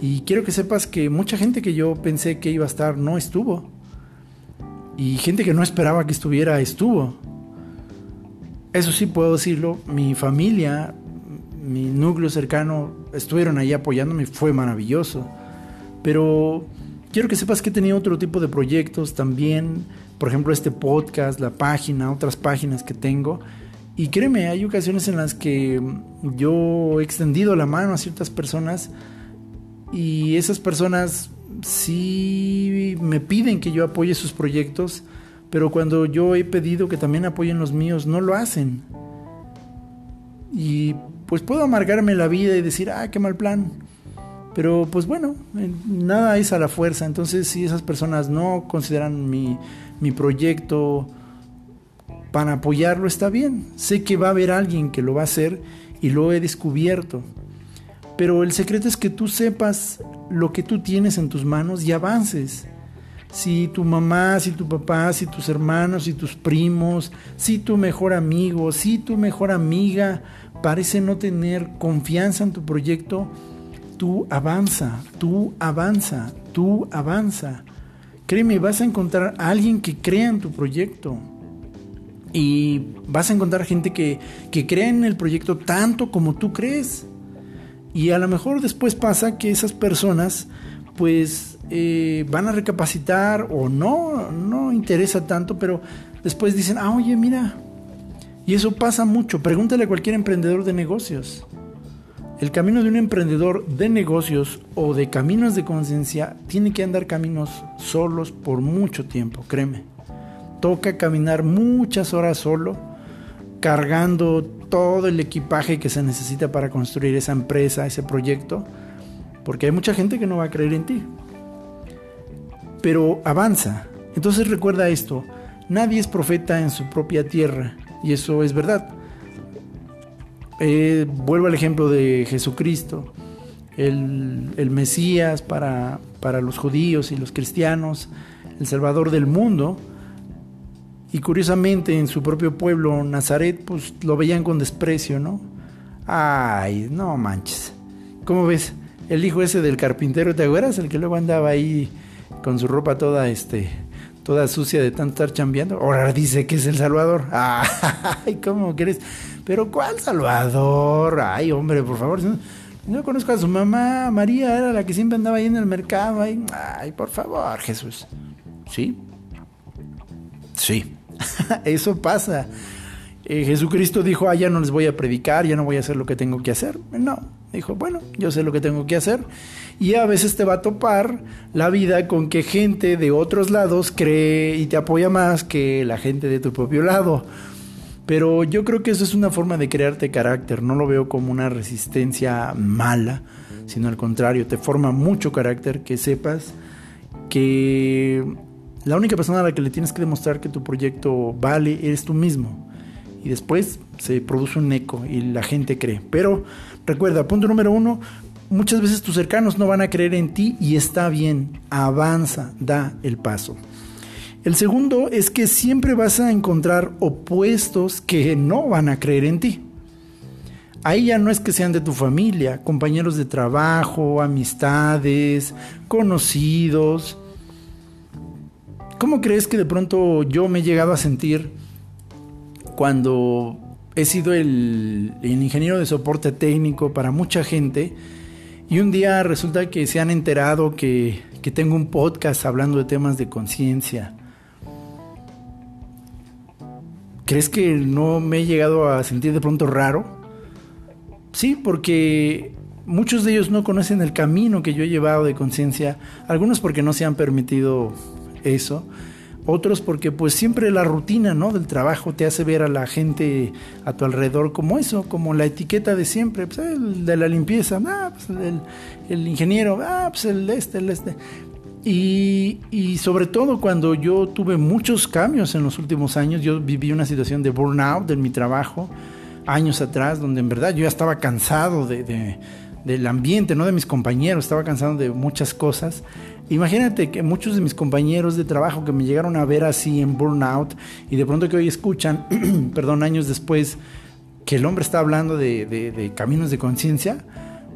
y quiero que sepas que mucha gente que yo pensé que iba a estar no estuvo. Y gente que no esperaba que estuviera estuvo. Eso sí puedo decirlo, mi familia, mi núcleo cercano estuvieron ahí apoyándome, fue maravilloso. Pero quiero que sepas que he tenido otro tipo de proyectos también, por ejemplo este podcast, la página, otras páginas que tengo. Y créeme, hay ocasiones en las que yo he extendido la mano a ciertas personas y esas personas sí me piden que yo apoye sus proyectos pero cuando yo he pedido que también apoyen los míos, no lo hacen. Y pues puedo amargarme la vida y decir, ah, qué mal plan. Pero pues bueno, nada es a la fuerza. Entonces si esas personas no consideran mi, mi proyecto para apoyarlo, está bien. Sé que va a haber alguien que lo va a hacer y lo he descubierto. Pero el secreto es que tú sepas lo que tú tienes en tus manos y avances si tu mamá, si tu papá, si tus hermanos, si tus primos, si tu mejor amigo, si tu mejor amiga parece no tener confianza en tu proyecto, tú avanza, tú avanza, tú avanza. Créeme, vas a encontrar a alguien que crea en tu proyecto. Y vas a encontrar gente que, que crea en el proyecto tanto como tú crees. Y a lo mejor después pasa que esas personas pues eh, van a recapacitar o no, no interesa tanto, pero después dicen, ah, oye, mira, y eso pasa mucho, pregúntale a cualquier emprendedor de negocios. El camino de un emprendedor de negocios o de caminos de conciencia tiene que andar caminos solos por mucho tiempo, créeme. Toca caminar muchas horas solo, cargando todo el equipaje que se necesita para construir esa empresa, ese proyecto, porque hay mucha gente que no va a creer en ti pero avanza. Entonces recuerda esto, nadie es profeta en su propia tierra, y eso es verdad. Eh, vuelvo al ejemplo de Jesucristo, el, Mesías para, para los judíos y los cristianos, el Salvador del mundo, y curiosamente en su propio pueblo, Nazaret, pues lo veían con desprecio, ¿no? Ay, no manches. ¿Cómo ves? El hijo ese del carpintero, ¿te acuerdas? El que luego andaba ahí con su ropa toda este toda sucia de tanto estar chambeando. Ahora dice que es el Salvador. [LAUGHS] Ay, ¿cómo crees? Pero ¿cuál Salvador? Ay, hombre, por favor. Yo conozco a su mamá, María era la que siempre andaba ahí en el mercado. Ay, por favor, Jesús. ¿Sí? Sí. [LAUGHS] Eso pasa. Eh, Jesucristo dijo, ah, ya no les voy a predicar, ya no voy a hacer lo que tengo que hacer. No, dijo, bueno, yo sé lo que tengo que hacer. Y a veces te va a topar la vida con que gente de otros lados cree y te apoya más que la gente de tu propio lado. Pero yo creo que eso es una forma de crearte carácter, no lo veo como una resistencia mala, sino al contrario, te forma mucho carácter que sepas que la única persona a la que le tienes que demostrar que tu proyecto vale eres tú mismo. Y después se produce un eco y la gente cree. Pero recuerda, punto número uno, muchas veces tus cercanos no van a creer en ti y está bien, avanza, da el paso. El segundo es que siempre vas a encontrar opuestos que no van a creer en ti. Ahí ya no es que sean de tu familia, compañeros de trabajo, amistades, conocidos. ¿Cómo crees que de pronto yo me he llegado a sentir cuando he sido el, ingeniero de soporte técnico para mucha gente y un día resulta que se han enterado que, que tengo un podcast hablando de temas de conciencia? ¿Crees que no me he llegado a sentir de pronto raro? Sí, porque muchos de ellos no conocen el camino que yo he llevado de conciencia, algunos porque no se han permitido eso, otros porque pues siempre la rutina ¿no? del trabajo te hace ver a la gente a tu alrededor como eso, como la etiqueta de siempre, pues el de la limpieza, ah, pues el, el, ingeniero, ah, pues el este, el este. Y, sobre todo cuando yo tuve muchos cambios en los últimos años, yo viví una situación de burnout en mi trabajo años atrás, donde en verdad yo ya estaba cansado de, de, del ambiente, no de mis compañeros, estaba cansado de muchas cosas. Imagínate que muchos de mis compañeros de trabajo que me llegaron a ver así en burnout y de pronto que hoy escuchan, [CLEARS THROAT] perdón, años después, que el hombre está hablando de caminos de conciencia,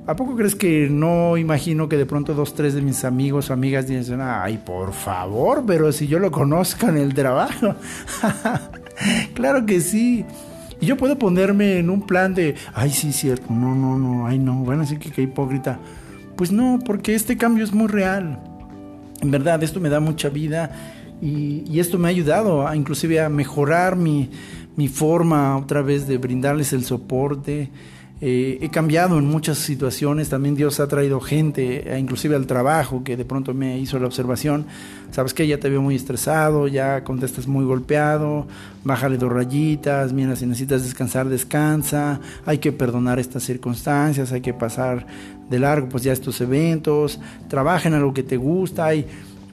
¿A poco crees que no imagino que de pronto dos, tres de mis amigos o amigas dicen, ay, por favor, pero si yo lo conozco en el trabajo? [LAUGHS] claro que sí. Y yo puedo ponerme en un plan de, ay, sí, cierto, no, no, no, ay, no, bueno, así que qué hipócrita. Pues no, porque este cambio es muy real. En verdad, esto me da mucha vida y, y esto me ha ayudado a, inclusive a mejorar mi, mi forma otra vez de brindarles el soporte eh, he cambiado en muchas situaciones, también Dios ha traído gente, eh, inclusive al trabajo, que de pronto me hizo la observación, sabes que ya te veo muy estresado, ya contestas muy golpeado, bájale dos rayitas, mira, si necesitas descansar, descansa, hay que perdonar estas circunstancias, hay que pasar de largo pues ya estos eventos, trabaja en algo que te gusta, y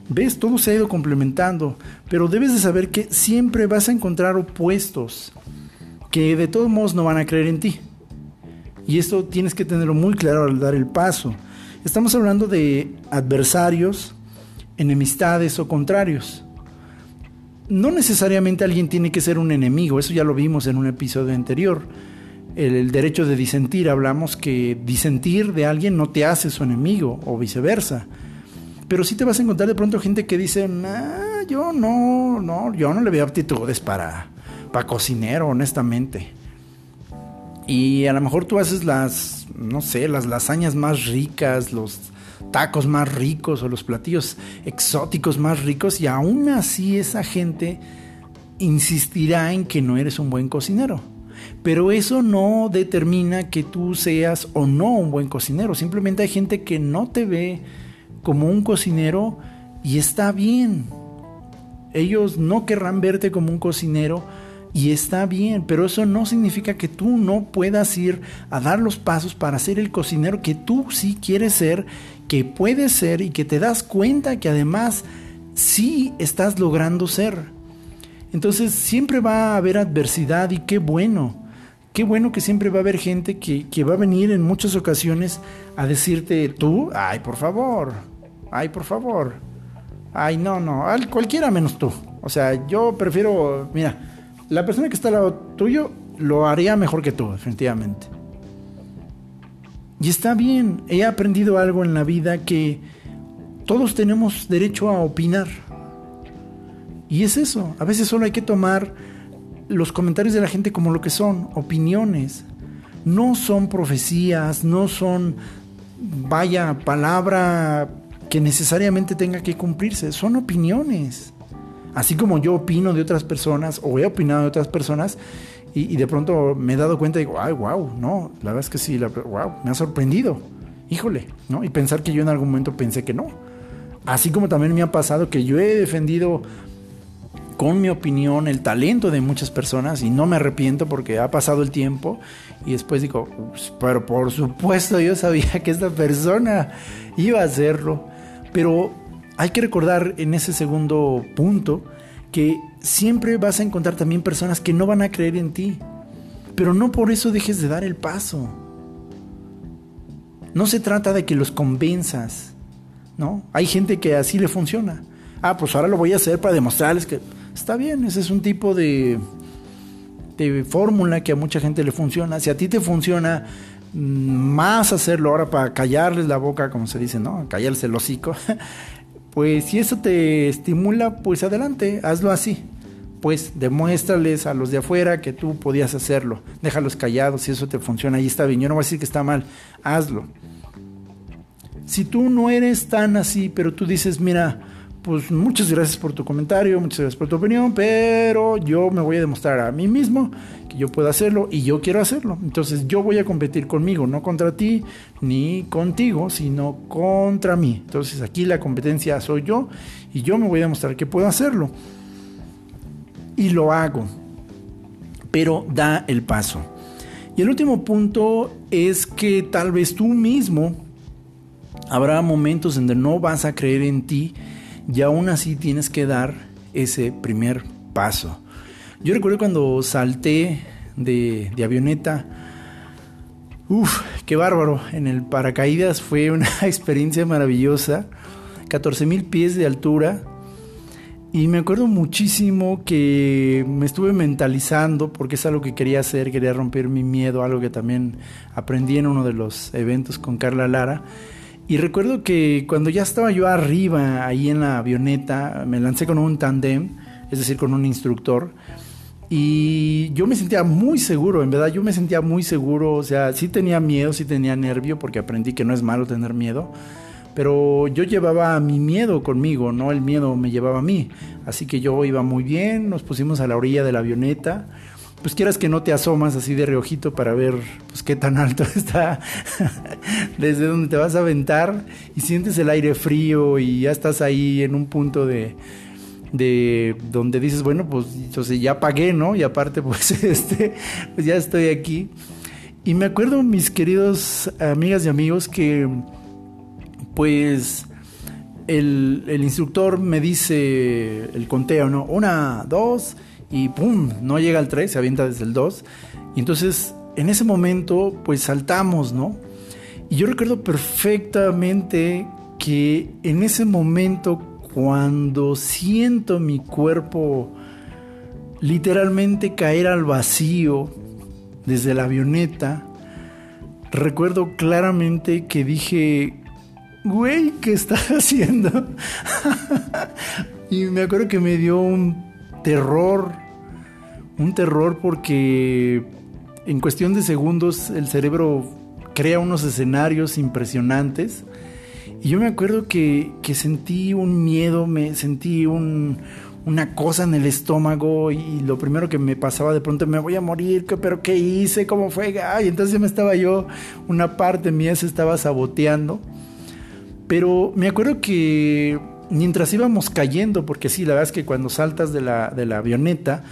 ves, todo se ha ido complementando, pero debes de saber que siempre vas a encontrar opuestos que de todos modos no van a creer en ti. Y esto tienes que tenerlo muy claro al dar el paso. Estamos hablando de adversarios, enemistades o contrarios. No necesariamente alguien tiene que ser un enemigo, eso ya lo vimos en un episodio anterior. El, derecho de disentir, hablamos que disentir de alguien no te hace su enemigo o viceversa. Pero sí te vas a encontrar de pronto gente que dice, yo no, no, yo no le veo aptitudes para, para cocinero, honestamente. Y a lo mejor tú haces las, no sé, las lasañas más ricas, los tacos más ricos o los platillos exóticos más ricos y aún así esa gente insistirá en que no eres un buen cocinero. Pero eso no determina que tú seas o no un buen cocinero. Simplemente hay gente que no te ve como un cocinero y está bien. Ellos no querrán verte como un cocinero y está bien, pero eso no significa que tú no puedas ir a dar los pasos para ser el cocinero que tú sí quieres ser, que puedes ser y que te das cuenta que además sí estás logrando ser. Entonces siempre va a haber adversidad y qué bueno. Qué bueno que siempre va a haber gente que, que va a venir en muchas ocasiones a decirte tú, ay, por favor, ay, por favor, ay, no, no, cualquiera menos tú. O sea, yo prefiero, mira, la persona que está al lado tuyo lo haría mejor que tú, definitivamente. Y está bien, he aprendido algo en la vida que todos tenemos derecho a opinar. Y es eso, a veces solo hay que tomar los comentarios de la gente como lo que son, opiniones. no son profecías, no son, vaya, palabra que necesariamente tenga que cumplirse, son opiniones. Así como yo opino de otras personas o he opinado de otras personas y, de pronto me he dado cuenta y digo, ay, wow, no, la verdad es que sí, la, wow, me ha sorprendido, híjole, ¿no? Y pensar que yo en algún momento pensé que no. Así como también me ha pasado que yo he defendido con mi opinión el talento de muchas personas y no me arrepiento porque ha pasado el tiempo y después digo, pero por supuesto yo sabía [LAUGHS] que esta persona iba a hacerlo, pero hay que recordar en ese segundo punto que siempre vas a encontrar también personas que no van a creer en ti, pero no por eso dejes de dar el paso. No se trata de que los convenzas, ¿no? Hay gente que así le funciona. Ah, pues ahora lo voy a hacer para demostrarles que está bien, ese es un tipo de, de fórmula que a mucha gente le funciona. Si a ti te funciona mm, más hacerlo ahora para callarles la boca, como se dice, ¿no? Callarles el hocico. [LAUGHS] Pues si eso te estimula, pues adelante, hazlo así. Pues demuéstrales a los de afuera que tú podías hacerlo. Déjalos callados, si eso te funciona, ahí está bien. Yo no voy a decir que está mal, hazlo. Si tú no eres tan así, pero tú dices, mira, pues muchas gracias por tu comentario, muchas gracias por tu opinión, pero yo me voy a demostrar a mí mismo que yo puedo hacerlo y yo quiero hacerlo. Entonces yo voy a competir conmigo, no contra ti ni contigo, sino contra mí. Entonces aquí la competencia soy yo y yo me voy a demostrar que puedo hacerlo. Y lo hago, pero da el paso. Y el último punto es que tal vez tú mismo habrá momentos donde no vas a creer en ti y aún así tienes que dar ese primer paso. Yo recuerdo cuando salté de, avioneta, uff, qué bárbaro, en el paracaídas fue una [LAUGHS] experiencia maravillosa, 14 mil pies de altura. Y me acuerdo muchísimo que me estuve mentalizando porque es algo que quería hacer, quería romper mi miedo, algo que también aprendí en uno de los eventos con Carla Lara. Y recuerdo que cuando ya estaba yo arriba, ahí en la avioneta, me lancé con un tandem, es decir, con un instructor. Y yo me sentía muy seguro, en verdad, yo me sentía muy seguro. O sea, sí tenía miedo, sí tenía nervio, porque aprendí que no es malo tener miedo. Pero yo llevaba mi miedo conmigo, no el miedo me llevaba a mí. Así que yo iba muy bien, nos pusimos a la orilla de la avioneta pues quieras que no te asomas así de reojito para ver pues qué tan alto [LAUGHS] está desde donde te vas a aventar y sientes el aire frío y ya estás ahí en un punto de de donde dices, bueno, pues entonces ya pagué, ¿no? Y aparte [LAUGHS] pues este pues ya estoy aquí. Y me acuerdo mis queridos amigas y amigos que pues el, el instructor me dice el conteo, ¿no? Una, dos, y ¡pum! No llega al 3, se avienta desde el 2. Y entonces en ese momento pues saltamos, ¿no? Y yo recuerdo perfectamente que en ese momento cuando siento mi cuerpo literalmente caer al vacío desde la avioneta, recuerdo claramente que dije, güey, ¿qué estás [LAUGHS] haciendo? [LAUGHS] y me acuerdo que me dio un terror un terror porque en cuestión de segundos el cerebro crea unos escenarios impresionantes. Y yo me acuerdo que, sentí un miedo, me sentí una cosa en el estómago y lo primero que me pasaba de pronto, me voy a morir, pero ¿qué hice? ¿Cómo fue? Ay, entonces me estaba yo, una parte mía se estaba saboteando. Pero me acuerdo que mientras íbamos cayendo, porque sí, la verdad es que cuando saltas de la, de la avioneta,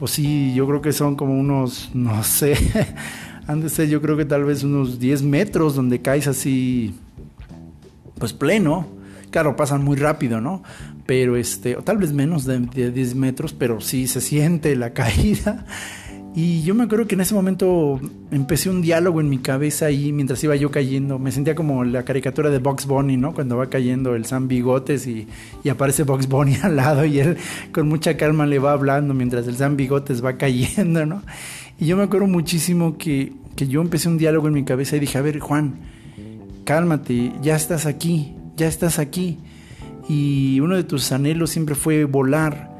pues sí, yo creo que son como unos, no sé, [LAUGHS] han de ser yo creo que tal vez unos 10 metros donde caes así, pues pleno. Claro, pasan muy rápido, ¿no? Pero este, o tal vez menos de, de 10 metros, pero sí se siente la [LAUGHS] caída. Y yo me acuerdo que en ese momento empecé un diálogo en mi cabeza ahí mientras iba yo cayendo. Me sentía como la caricatura de Box Bunny, ¿no? Cuando va cayendo el Sam Bigotes y, aparece Box Bunny [LAUGHS] al lado y él con mucha calma le va hablando mientras el Sam Bigotes va cayendo, ¿no? Y yo me acuerdo muchísimo que, que yo empecé un diálogo en mi cabeza y dije, a ver, Juan, cálmate, ya estás aquí, ya estás aquí. Y uno de tus anhelos siempre fue volar.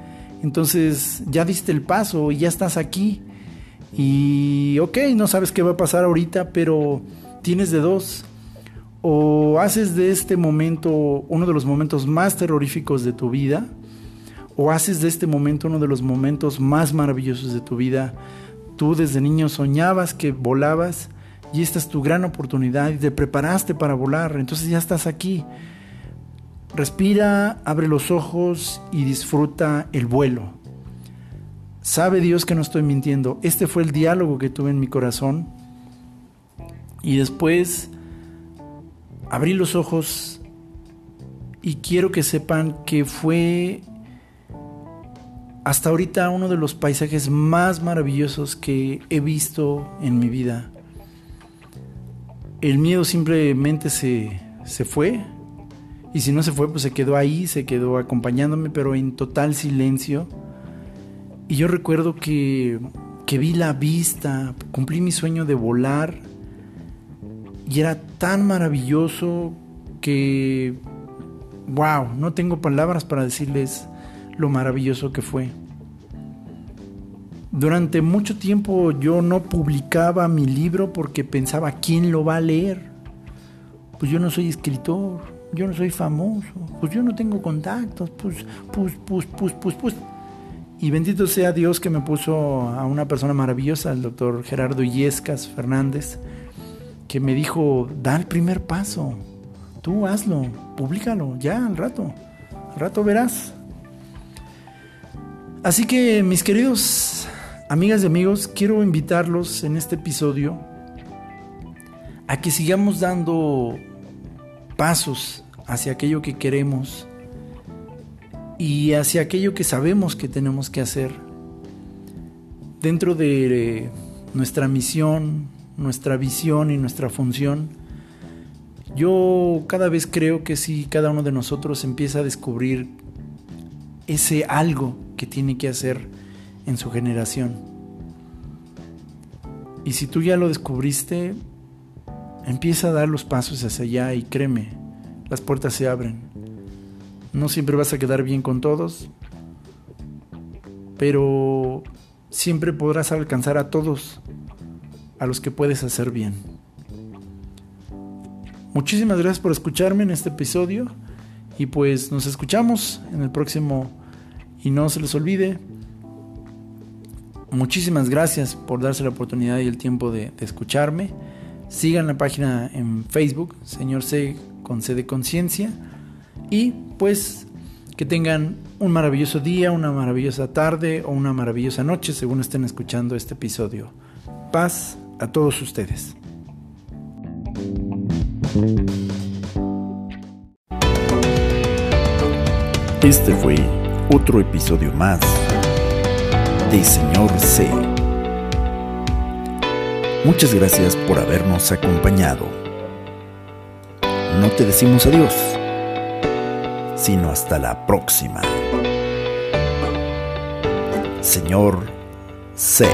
Entonces ya diste el paso y ya estás aquí Y ok, no sabes qué va a pasar ahorita, pero tienes de dos. O haces de este momento uno de los momentos más terroríficos de tu vida, o haces de este momento uno de los momentos más maravillosos de tu vida. Tú desde niño soñabas que volabas y esta es tu gran oportunidad y te preparaste para volar, entonces ya estás aquí. Respira, abre los ojos y disfruta el vuelo. Sabe Dios que no estoy mintiendo. Este fue el diálogo que tuve en mi corazón. Y después abrí los ojos y quiero que sepan que fue hasta ahorita uno de los paisajes más maravillosos que he visto en mi vida. El miedo simplemente se, se fue. Y si no se fue, pues se quedó ahí, se quedó acompañándome, pero en total silencio. Y yo recuerdo que, que vi la vista, cumplí mi sueño de volar. Y era tan maravilloso que, wow, no tengo palabras para decirles lo maravilloso que fue. Durante mucho tiempo yo no publicaba mi libro porque pensaba quién lo va a leer. Pues yo no soy escritor, yo no soy famoso, pues yo no tengo contactos, pues, pues, pues, pues, pues, pues. Y bendito sea Dios que me puso a una persona maravillosa, el doctor Gerardo Illescas Fernández, que me dijo, da el primer paso, tú hazlo, públicalo, ya al rato, al rato verás. Así que mis queridos amigas y amigos, quiero invitarlos en este episodio a que sigamos dando pasos hacia aquello que queremos y hacia aquello que sabemos que tenemos que hacer dentro de nuestra misión, nuestra visión y nuestra función. Yo cada vez creo que si cada uno de nosotros empieza a descubrir ese algo que tiene que hacer en su generación. Y si tú ya lo descubriste, empieza a dar los pasos hacia allá y créeme, las puertas se abren. No siempre vas a quedar bien con todos, pero siempre podrás alcanzar a todos a los que puedes hacer bien. Muchísimas gracias por escucharme en este episodio y pues nos escuchamos en el próximo y no se les olvide, muchísimas gracias por darse la oportunidad y el tiempo de, escucharme. Sigan la página en Facebook, Señor C con C de Conciencia. Y pues que tengan un maravilloso día, una maravillosa tarde o una maravillosa noche según estén escuchando este episodio. Paz a todos ustedes. Este fue otro episodio más de Señor C. Muchas gracias por habernos acompañado. No te decimos adiós, sino hasta la próxima. Señor C.